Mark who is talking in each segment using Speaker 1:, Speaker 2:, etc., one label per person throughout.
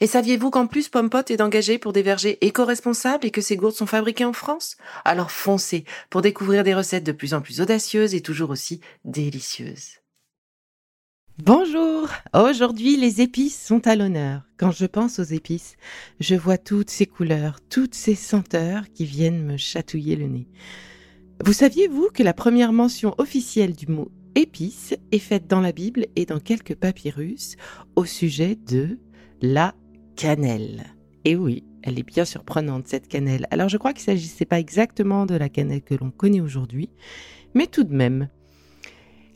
Speaker 1: Et saviez-vous qu'en plus Pompot est engagé pour des vergers éco-responsables et que ces gourdes sont fabriquées en France? Alors foncez pour découvrir des recettes de plus en plus audacieuses et toujours aussi délicieuses. Bonjour Aujourd'hui, les épices sont à l'honneur. Quand je pense aux épices, je vois toutes ces couleurs, toutes ces senteurs qui viennent me chatouiller le nez. Vous saviez-vous que la première mention officielle du mot épice est faite dans la Bible et dans quelques papyrus au sujet de la cannelle. Et oui, elle est bien surprenante cette cannelle. Alors je crois qu'il ne s'agissait pas exactement de la cannelle que l'on connaît aujourd'hui, mais tout de même.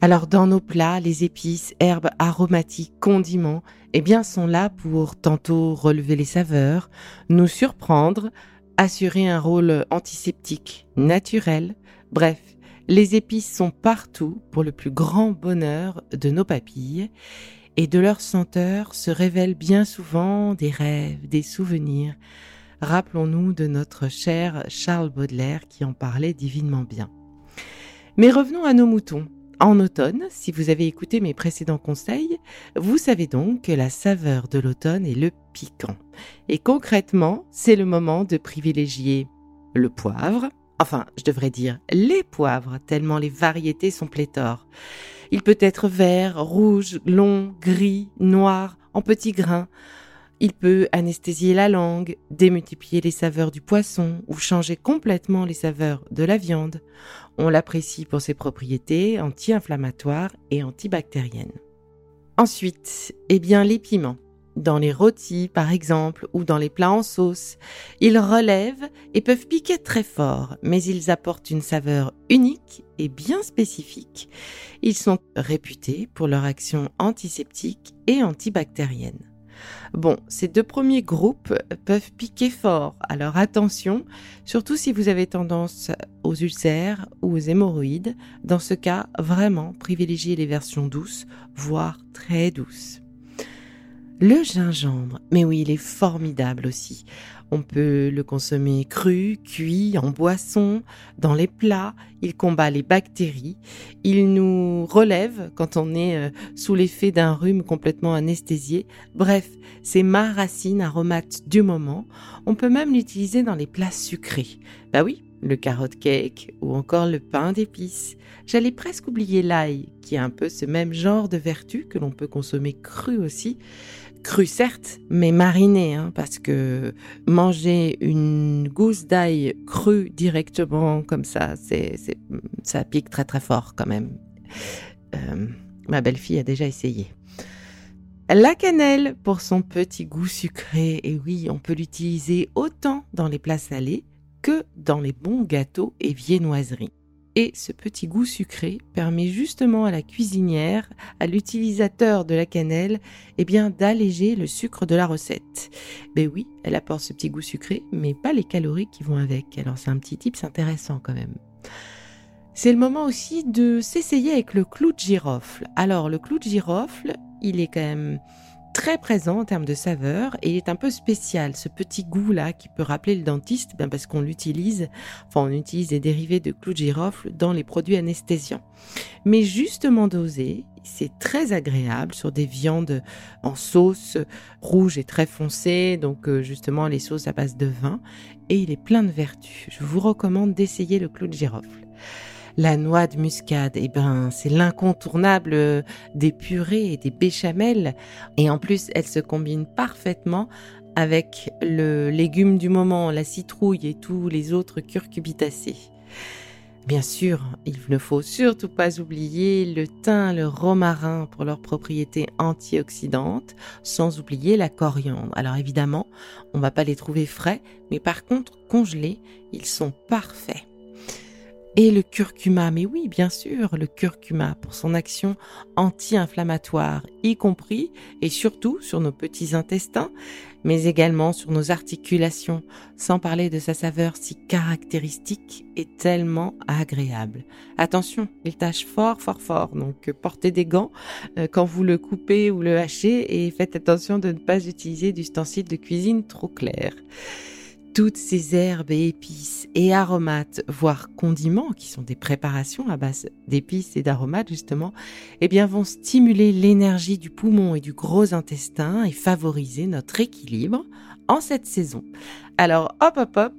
Speaker 1: Alors dans nos plats, les épices, herbes aromatiques, condiments, eh bien sont là pour tantôt relever les saveurs, nous surprendre, assurer un rôle antiseptique naturel. Bref, les épices sont partout pour le plus grand bonheur de nos papilles et de leur senteur se révèlent bien souvent des rêves, des souvenirs. Rappelons-nous de notre cher Charles Baudelaire qui en parlait divinement bien. Mais revenons à nos moutons. En automne, si vous avez écouté mes précédents conseils, vous savez donc que la saveur de l'automne est le piquant. Et concrètement, c'est le moment de privilégier le poivre, enfin, je devrais dire les poivres, tellement les variétés sont pléthores. Il peut être vert, rouge, long, gris, noir, en petits grains. Il peut anesthésier la langue, démultiplier les saveurs du poisson ou changer complètement les saveurs de la viande. On l'apprécie pour ses propriétés anti-inflammatoires et antibactériennes. Ensuite, eh bien les piments dans les rôtis par exemple ou dans les plats en sauce. Ils relèvent et peuvent piquer très fort, mais ils apportent une saveur unique et bien spécifique. Ils sont réputés pour leur action antiseptique et antibactérienne. Bon, ces deux premiers groupes peuvent piquer fort, alors attention, surtout si vous avez tendance aux ulcères ou aux hémorroïdes. Dans ce cas, vraiment privilégiez les versions douces, voire très douces. Le gingembre, mais oui, il est formidable aussi. On peut le consommer cru, cuit, en boisson, dans les plats. Il combat les bactéries. Il nous relève quand on est euh, sous l'effet d'un rhume complètement anesthésié. Bref, c'est ma racine aromate du moment. On peut même l'utiliser dans les plats sucrés. Bah oui, le carotte cake ou encore le pain d'épices. J'allais presque oublier l'ail, qui a un peu ce même genre de vertu que l'on peut consommer cru aussi. Cru certes, mais mariné, hein, parce que manger une gousse d'ail crue directement comme ça, c'est, ça pique très très fort quand même. Euh, ma belle-fille a déjà essayé. La cannelle pour son petit goût sucré, et oui, on peut l'utiliser autant dans les plats salés que dans les bons gâteaux et viennoiseries. Et ce petit goût sucré permet justement à la cuisinière, à l'utilisateur de la cannelle, eh bien d'alléger le sucre de la recette. Ben oui, elle apporte ce petit goût sucré, mais pas les calories qui vont avec. Alors c'est un petit c'est intéressant quand même. C'est le moment aussi de s'essayer avec le clou de girofle. Alors le clou de girofle, il est quand même très présent en termes de saveur et il est un peu spécial, ce petit goût-là qui peut rappeler le dentiste ben parce qu'on l'utilise, enfin on utilise des dérivés de clou de girofle dans les produits anesthésiants. Mais justement dosé, c'est très agréable sur des viandes en sauce rouge et très foncée, donc euh, justement les sauces à base de vin, et il est plein de vertus. Je vous recommande d'essayer le clou de girofle. La noix de muscade, eh ben, c'est l'incontournable euh, des purées et des béchamels. Et en plus, elle se combine parfaitement avec le légume du moment, la citrouille et tous les autres curcubitacées. Bien sûr, il ne faut surtout pas oublier le thym, le romarin pour leurs propriétés antioxydantes, sans oublier la coriandre. Alors évidemment, on va pas les trouver frais, mais par contre congelés, ils sont parfaits. Et le curcuma, mais oui, bien sûr, le curcuma pour son action anti-inflammatoire, y compris et surtout sur nos petits intestins, mais également sur nos articulations, sans parler de sa saveur si caractéristique et tellement agréable. Attention, il tâche fort, fort, fort, donc portez des gants euh, quand vous le coupez ou le hachez et faites attention de ne pas utiliser d'ustensiles de cuisine trop clairs toutes ces herbes et épices et aromates, voire condiments, qui sont des préparations à base d'épices et d'aromates justement, eh bien vont stimuler l'énergie du poumon et du gros intestin et favoriser notre équilibre en cette saison. Alors hop hop hop,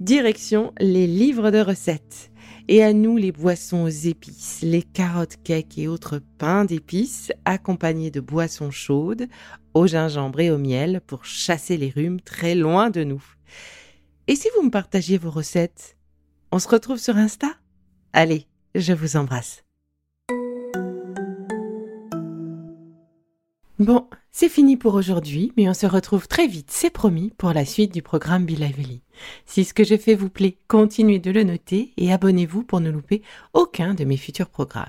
Speaker 1: direction les livres de recettes. Et à nous les boissons aux épices, les carottes cakes et autres pains d'épices accompagnés de boissons chaudes au gingembre et au miel pour chasser les rhumes très loin de nous. Et si vous me partagiez vos recettes On se retrouve sur Insta? Allez, je vous embrasse. Bon, c'est fini pour aujourd'hui, mais on se retrouve très vite, c'est promis, pour la suite du programme Be. Si ce que je fais vous plaît, continuez de le noter et abonnez-vous pour ne louper aucun de mes futurs programmes.